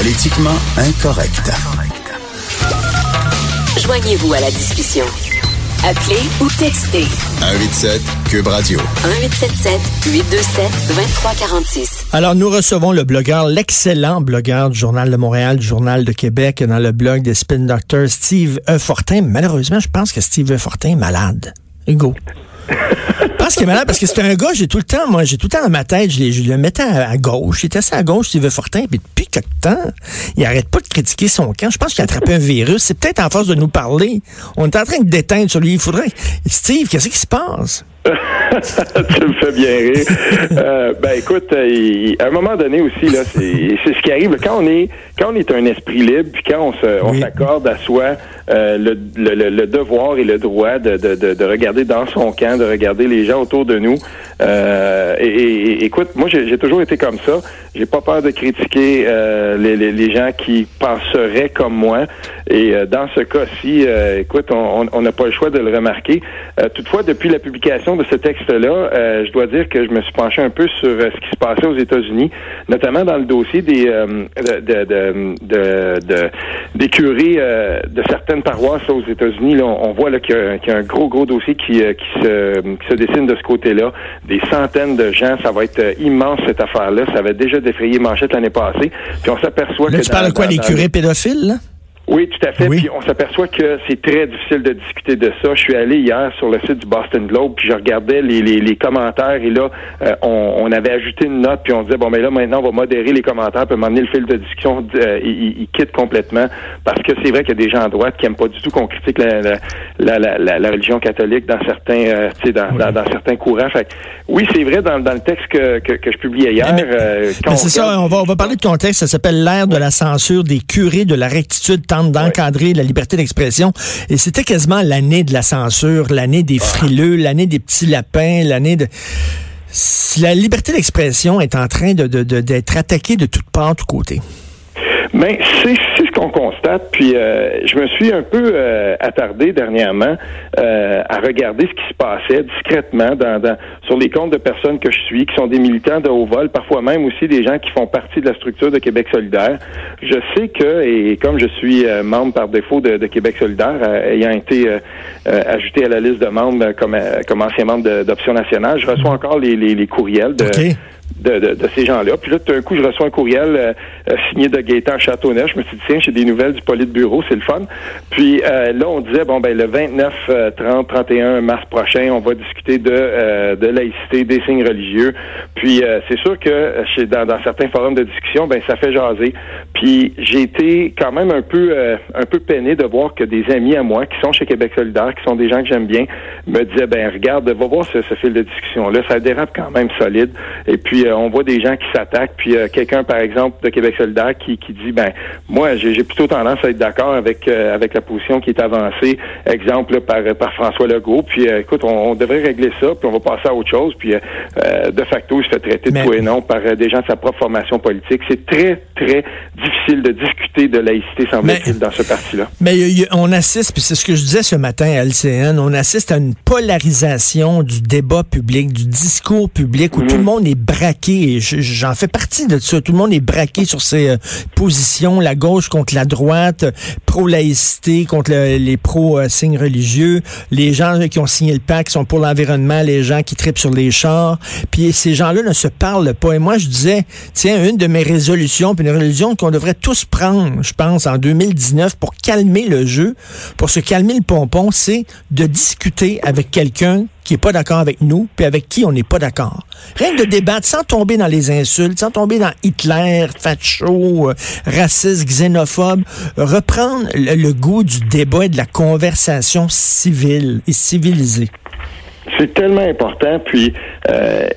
Politiquement incorrect. Joignez-vous à la discussion. Appelez ou textez 187 Cube Radio. 1877 827 2346. Alors, nous recevons le blogueur, l'excellent blogueur du Journal de Montréal, du Journal de Québec, dans le blog des Spin Doctors, Steve E. Fortin. Malheureusement, je pense que Steve E. Fortin est malade. Hugo. Pense qu'il est malade parce que c'est un gars, j'ai tout le temps, moi, j'ai tout le temps dans ma tête, je, le mettais à, gauche. Il était assez à gauche, Steve Fortin, puis depuis quelque temps, il arrête pas de critiquer son camp. Je pense qu'il a attrapé un virus. C'est peut-être en force de nous parler. On est en train de déteindre sur lui. Il faudrait. Steve, qu'est-ce qui se passe? tu me fais bien rire. Euh, ben écoute, euh, à un moment donné aussi là, c'est ce qui arrive quand on est quand on est un esprit libre, puis quand on s'accorde à soi euh, le, le, le, devoir et le droit de, de, de, regarder dans son camp, de regarder les gens autour de nous. Et, écoute, moi j'ai toujours été comme ça. J'ai pas peur de critiquer les, les, les, gens qui penseraient comme moi. Et euh, dans ce cas-ci, euh, écoute, on n'a pas le choix de le remarquer. toutefois, depuis la publication de ce texte-là, je dois dire que je me suis penché un peu sur ce qui se passait aux États-Unis, notamment dans le dossier des de, de, de, de, des curés de certaines paroisses aux États-Unis, on, voit qu'il y, a un gros, gros dossier qui, euh, qui, se, qui se dessine de ce côté-là. Des centaines de gens, ça va être euh, immense cette affaire-là. Ça avait déjà défrayé manchette l'année passée. Puis on s'aperçoit que... tu parles de quoi, les curés pédophiles? Là? Oui, tout à fait. Puis on s'aperçoit que c'est très difficile de discuter de ça. Je suis allé hier sur le site du Boston Globe, puis je regardais les, les, les commentaires et là, euh, on, on, avait ajouté une note, puis on disait bon, mais là maintenant, on va modérer les commentaires, puis m'emmener le fil de discussion, euh, il, quitte complètement parce que c'est vrai qu'il y a des gens à droite qui aiment pas du tout qu'on critique la, la, la, la, religion catholique dans certains, euh, tu sais, dans, dans, certains courants. Fait oui, c'est vrai dans, dans le texte que, que, que je publiais hier. Mais, c'est ça. On va on va parler de ton texte. Ça s'appelle l'ère de la censure des curés de la rectitude d'encadrer la liberté d'expression. Et c'était quasiment l'année de la censure, l'année des frileux, l'année des petits lapins, l'année de... La liberté d'expression est en train d'être de, de, attaquée de toutes parts, de tous côtés. Mais c'est ce qu'on constate. Puis euh, je me suis un peu euh, attardé dernièrement euh, à regarder ce qui se passait discrètement dans, dans, sur les comptes de personnes que je suis, qui sont des militants de haut vol, parfois même aussi des gens qui font partie de la structure de Québec solidaire. Je sais que, et comme je suis membre par défaut de, Québec solidaire, ayant été ajouté à la liste de membres comme, comme ancien membre d'Option nationale, je reçois encore les, les, les courriels de de, de, de ces gens-là. Puis là, tout d'un coup, je reçois un courriel euh, euh, signé de Gaétan Châteauneuf. Je me suis dit, tiens, j'ai des nouvelles du Politburo, c'est le fun. Puis euh, là, on disait, bon, ben le 29, 30, 31 mars prochain, on va discuter de, de laïcité, des signes religieux. Puis c'est sûr que chez, dans, dans, certains forums de discussion, ben ça fait jaser. Puis j'ai été quand même un peu un peu peiné de voir que des amis à moi qui sont chez Québec solidaire, qui sont des gens que j'aime bien, me disaient, ben regarde, va voir ce, ce fil de discussion-là, ça dérape quand même solide. Et puis euh, on voit des gens qui s'attaquent, puis euh, quelqu'un, par exemple, de Québec solidaire qui, qui dit, ben moi, j'ai plutôt tendance à être d'accord avec euh, avec la position qui est avancée, exemple par par François Legault. Puis écoute, on, devrait régler ça, puis on va passer à autre chose. Puis de facto, il se fait traiter de tout et non par des gens de sa propre formation politique. C'est très très difficile de discuter de laïcité, semble-t-il, dans ce parti-là. Mais on assiste, puis c'est ce que je disais ce matin à LCN, on assiste à une polarisation du débat public, du discours public, où mm. tout le monde est braqué j'en fais partie de ça. Tout le monde est braqué sur ses euh, positions, la gauche contre la droite, pro-laïcité contre les pro-signes religieux, les gens qui ont signé le pacte sont pour l'environnement, les gens qui tripent sur les chars. Puis ces gens-là ne se parlent pas. Et moi, je disais, tiens, une de mes résolutions, puis une résolution qu'on devrait tous prendre, je pense, en 2019 pour calmer le jeu, pour se calmer le pompon, c'est de discuter avec quelqu'un qui est pas d'accord avec nous, puis avec qui on n'est pas d'accord. Rien de débattre sans tomber dans les insultes, sans tomber dans Hitler, facho, euh, raciste, xénophobe. Reprendre le goût du débat et de la conversation civile et civilisée. C'est tellement important. Puis, euh,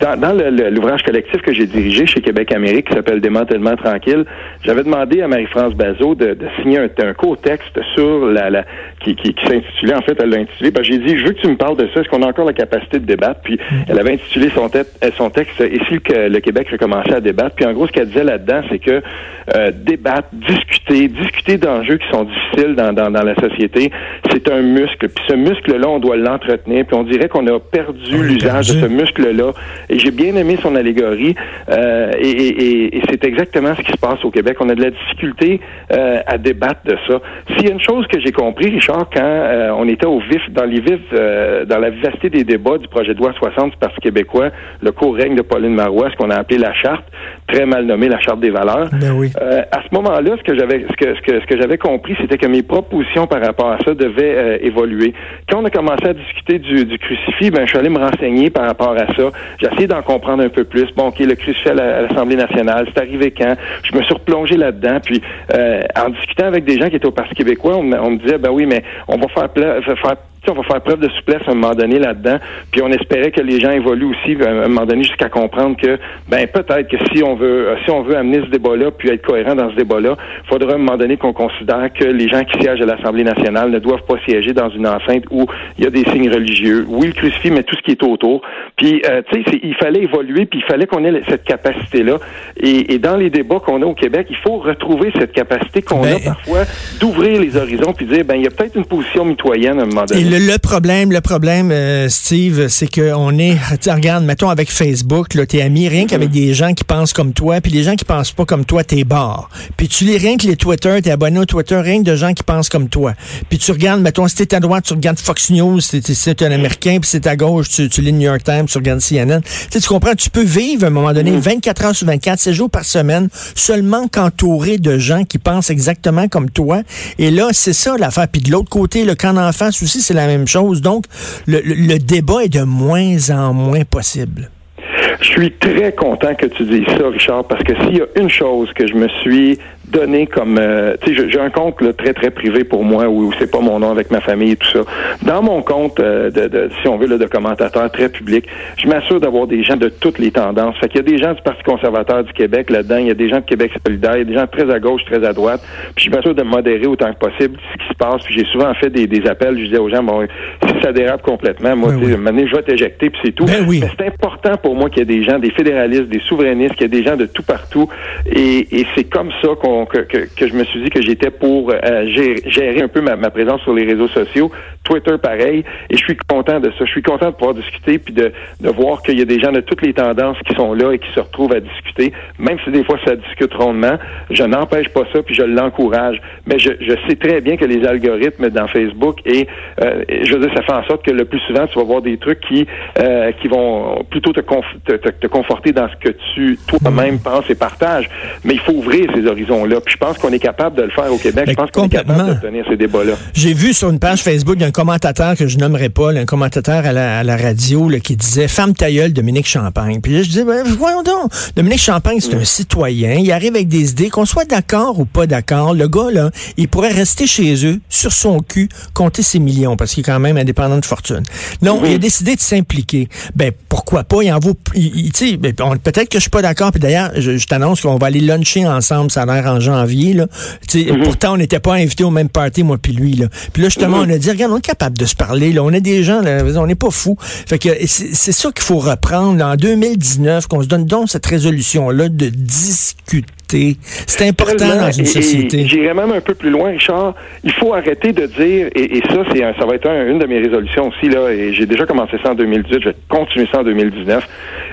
dans, dans l'ouvrage collectif que j'ai dirigé chez Québec Amérique, qui s'appelle Démantèlement tranquille, j'avais demandé à Marie-France Bazot de, de, signer un, un court texte sur la, la qui, qui, qui s'intitulait, en fait, elle l'a intitulé, parce que j'ai dit, je veux que tu me parles de ça, est-ce qu'on a encore la capacité de débattre? Puis, elle avait intitulé son, texte, euh, son texte, et si le, le Québec recommençait à débattre? Puis, en gros, ce qu'elle disait là-dedans, c'est que euh, débattre, discuter, discuter d'enjeux qui sont difficiles dans, dans, dans la société, c'est un muscle. Puis, ce muscle-là, on doit l'entretenir. Puis, on dirait qu'on a perdu l'usage de ce muscle-là Et j'ai bien aimé son allégorie. Euh, et, et, c'est exactement ce qui se passe au Québec. On a de la difficulté euh, à débattre de ça. S'il y a une chose que j'ai compris, Richard, quand euh, on était au vif, dans les vifs, dans la vivacité des débats du projet de loi 60 du Parti québécois, le co-règne de Pauline Marois, ce qu'on a appelé la charte, très mal nommée la charte des valeurs. Ben oui. à ce moment-là, ce que j'avais, ce que, ce que, ce que j'avais compris, c'était que mes propositions par rapport à ça devaient évoluer. Quand on a commencé à discuter du, du crucifix, ben je suis allé me renseigner par rapport à ça. J'ai essayé d'en comprendre un peu plus. Bon, OK, le crucifix à l'Assemblée nationale, c'est arrivé quand? Je me suis replongé là-dedans. Puis, euh, en discutant avec des gens qui étaient au Parti québécois, on, me disait, ben oui, mais on va faire, faire on va faire preuve de souplesse à un moment donné là-dedans. Puis on espérait que les gens évoluent aussi à un moment donné jusqu'à comprendre que ben peut-être que si on veut si on veut amener ce débat-là puis être cohérent dans ce débat-là, il faudra à un moment donné qu'on considère que les gens qui siègent à l'Assemblée nationale ne doivent pas siéger dans une enceinte où il y a des signes religieux. Oui, le crucifix, mais tout ce qui est autour. Puis euh, tu sais, il fallait évoluer puis il fallait qu'on ait cette capacité-là. Et, dans les débats qu'on a au Québec, il faut retrouver cette capacité qu'on a ben, parfois d'ouvrir les horizons puis dire ben il y a peut-être une position mitoyenne à un moment donné le, problème, le problème, euh, Steve, c'est qu'on est, regarde, mettons avec Facebook, là, t'es ami rien qu'avec des gens qui pensent comme toi, puis les gens qui pensent pas comme toi, t'es barre. Puis tu lis rien que les Twitter, t'es abonné au Twitter, rien que de gens qui pensent comme toi. Puis tu regardes, mettons, si t'es à droite, tu regardes Fox News, si t'es un Américain, puis c'est à gauche, tu, lis New York Times, tu regardes CNN. tu comprends, tu peux vivre à un moment donné 24 heures sur 24, 7 jours par semaine, seulement qu'entouré de gens qui pensent exactement comme toi. Et là, c'est ça l'affaire. Puis de l'autre côté, le camp d'en face aussi, c'est la même chose. Donc, le, débat est de moins en moins possible. Je suis très content que tu dises ça, Richard, parce que s'il y a une chose que je me suis donné comme euh, tu sais j'ai un compte là, très très privé pour moi où, c'est pas mon nom avec ma famille et tout ça. Dans mon compte euh, de, de, si on veut là, de commentateur très public, je m'assure d'avoir des gens de toutes les tendances. Fait qu'il y a des gens du Parti conservateur du Québec là-dedans, il y a des gens de Québec solidaire, il y a des gens très à gauche, très à droite. Puis je m'assure de modérer autant que possible ce qui se passe. Puis j'ai souvent fait des, des appels, je disais aux gens bon si ça dérape complètement, moi ben oui. je vais t'éjecter puis c'est tout. Ben oui. Mais c'est important pour moi qu'il y ait des gens, des fédéralistes, des souverainistes, qu'il y ait des gens de tout partout et, et c'est comme ça qu'on que, je me suis dit que j'étais pour euh, gérer, un peu ma, présence sur les réseaux sociaux. Twitter, pareil. Et je suis content de ça. Je suis content de pouvoir discuter puis de, de voir qu'il y a des gens de toutes les tendances qui sont là et qui se retrouvent à discuter, même si des fois ça discute rondement. Je n'empêche pas ça puis je l'encourage. Mais je, je, sais très bien que les algorithmes dans Facebook et euh, je veux dire, ça fait en sorte que le plus souvent tu vas voir des trucs qui euh, qui vont plutôt te, te, conforter dans ce que tu toi-même penses et partages. Mais il faut ouvrir ces puis je pense qu'on est capable de le faire au Québec. je pense qu'on est capable de tenir ces débats-là. J'ai vu sur une page Facebook d'un commentateur que je nommerai pas, un commentateur à la, radio qui disait Femme tailleule Dominique Champagne. Puis là, je disais, ben, voyons donc, Dominique Champagne, c'est un citoyen. Il arrive avec des idées, qu'on soit d'accord ou pas d'accord. Le gars, là, il pourrait rester chez eux, sur son cul, compter ses millions, parce qu'il est quand même indépendant de fortune. Non, il a décidé de s'impliquer. Ben, pourquoi pas? Il en vaut, il, ben, peut-être que je suis pas d'accord. Puis d'ailleurs, je, je t'annonce qu'on va aller luncher ensemble, ça a l'air en janvier. Là. Mhm. Pourtant, on n'était pas invités au même party, moi puis lui. Là. Puis là, justement, mhm. on a dit, regarde, on est capable de se parler. Là. On est des gens, là, on n'est pas fous. Fait que c'est ça qu'il faut reprendre en 2019, qu'on se donne donc cette résolution-là de discuter c'est important dans une société. J'irais même un peu plus loin, Richard. Il faut arrêter de dire, et, ça, c'est ça va être une de mes résolutions aussi, là, et j'ai déjà commencé ça en 2018, je vais continuer ça en 2019.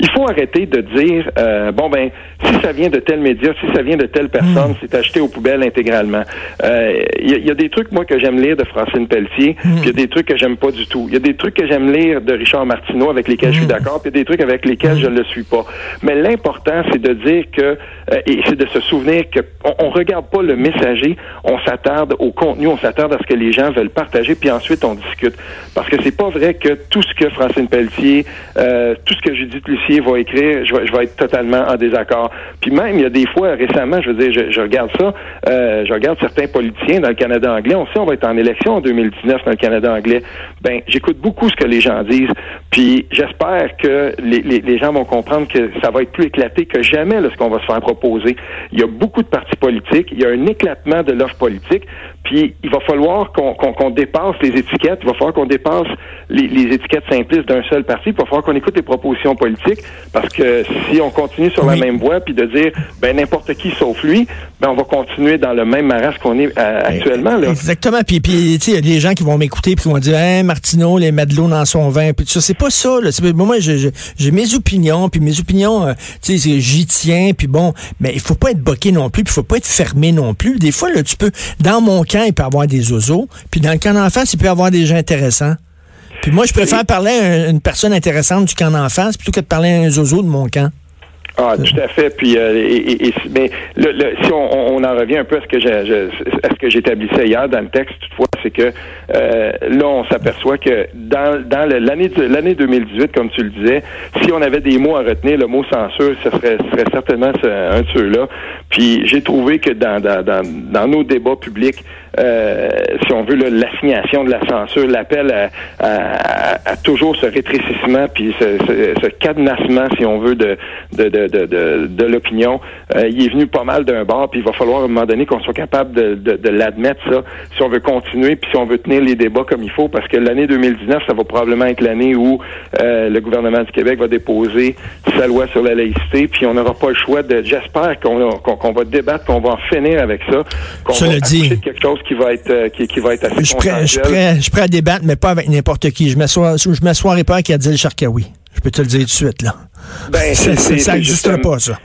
Il faut arrêter de dire, euh, bon ben, si ça vient de tel média, si ça vient de telle personne, hmm. c'est acheté aux poubelles intégralement. Il euh, y, a des trucs, moi, que j'aime lire de Francine Pelletier, hmm. puis il y a des trucs que j'aime pas du tout. Il y a des trucs que j'aime lire de Richard Martineau avec lesquels je suis hmm. d'accord, puis il y a des trucs avec lesquels je ne le suis pas. Mais l'important, c'est de dire que, euh, et c'est de se souvenir que on, regarde pas le messager, on s'attarde au contenu, on s'attarde à ce que les gens veulent partager, puis ensuite on discute. Parce que c'est pas vrai que tout ce que Francine Pelletier, tout ce que Judith Lucie va écrire, je vais, être totalement en désaccord. Puis même, il y a des fois, récemment, je veux dire, je, regarde ça, euh, je regarde certains politiciens dans le Canada anglais. On sait on va être en élection en 2019 dans le Canada anglais. Ben, j'écoute beaucoup ce que les gens disent. Puis j'espère que les, gens vont comprendre que ça va être plus éclaté que jamais là, ce qu'on va se faire proposer. Il y a beaucoup de partis politiques. Il y a un éclatement de l'offre politique. Puis il va falloir qu'on dépasse les étiquettes, il va falloir qu'on dépasse les, étiquettes simplistes d'un seul parti, il va falloir qu'on écoute les propositions politiques, parce que si on continue sur la même voie, puis de dire ben n'importe qui sauf lui, ben on va continuer dans le même maras qu'on est euh, actuellement. Là. Exactement. Puis puis il y a des gens qui vont m'écouter puis qui vont dire hein, Martineau, les Madelons dans son vin, puis ça c'est pas ça. Là. Moi, j'ai mes opinions, puis mes opinions, euh, tu sais, j'y tiens, puis bon, mais il faut pas être boqué non plus, puis il faut pas être fermé non plus. Des fois, là, tu peux, dans mon camp, il peut y avoir des oiseaux, puis dans le camp d'en face, il peut y avoir des gens intéressants. Puis moi, je préfère parler à une personne intéressante du camp d'en face plutôt que de parler à un zozo de mon camp. Ah, tout à fait. Puis, euh, et, mais le, si on, on, en revient un peu à ce que j'ai, à ce que j'établissais hier dans le texte, toutefois, c'est que euh, là, on s'aperçoit que dans, dans l'année l'année 2018, comme tu le disais, si on avait des mots à retenir, le mot censure, ce serait, serait certainement un de ceux-là. Puis, j'ai trouvé que dans, dans, dans, dans nos débats publics, euh, si on veut, l'assignation de la censure, l'appel à, à, à, toujours ce rétrécissement, puis ce, ce, ce cadenassement, si on veut, de, de, de de, de, l'opinion. Euh, il est venu pas mal d'un bord, puis il va falloir à un moment donné qu'on soit capable de, de, l'admettre, ça, si on veut continuer, puis si on veut tenir les débats comme il faut, parce que l'année 2019, ça va probablement être l'année où euh, le gouvernement du Québec va déposer sa loi sur la laïcité, puis on n'aura pas le choix de... J'espère qu'on va débattre, qu'on va en finir avec ça, qu'on va dit. quelque chose qui va être euh, qui, qui va être assez je suis prêt, je prêt, je prêt à débattre, mais pas avec n'importe qui. Je m'assois, je m'assoirai pas avec Adil Sharkawi. Je peux te le dire tout de suite, là. Ben, ça n'existera pas, ça.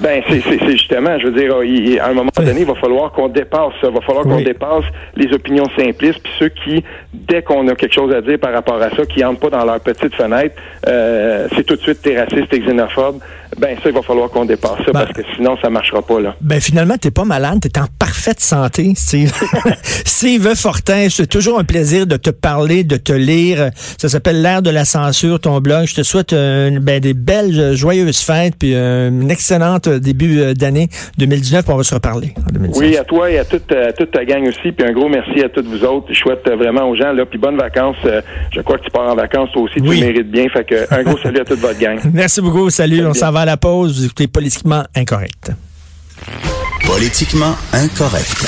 Ben, c'est justement, je veux dire, à un moment donné, il va falloir qu'on dépasse ça. Il va falloir qu'on dépasse les opinions simplistes, puis ceux qui, dès qu'on a quelque chose à dire par rapport à ça, qui n'entrent pas dans leur petite fenêtre, euh, c'est tout de suite t'es raciste, t'es xénophobe. Ben, ça, il va falloir qu'on dépasse ça, ben, parce que sinon, ça marchera pas, là. Ben, finalement, t'es pas malade, t'es en parfaite santé, Steve. Steve Fortin, c'est toujours un plaisir de te parler, de te lire. Ça s'appelle L'ère de la censure, ton blog. Je te souhaite euh, ben, des belles, joyeuses fêtes, puis euh, une excellente euh, début euh, d'année 2019. On va se reparler Oui, à toi et à toute, toute, ta gang aussi. Puis un gros merci à toutes vous autres. Je souhaite euh, vraiment aux gens, là, puis bonnes vacances. Je crois que tu pars en vacances toi aussi. Tu mérites bien. Fait que un gros salut à toute votre gang. Merci beaucoup. Salut. On s'en va à la pause. Vous écoutez Politiquement Incorrect. Politiquement Incorrect.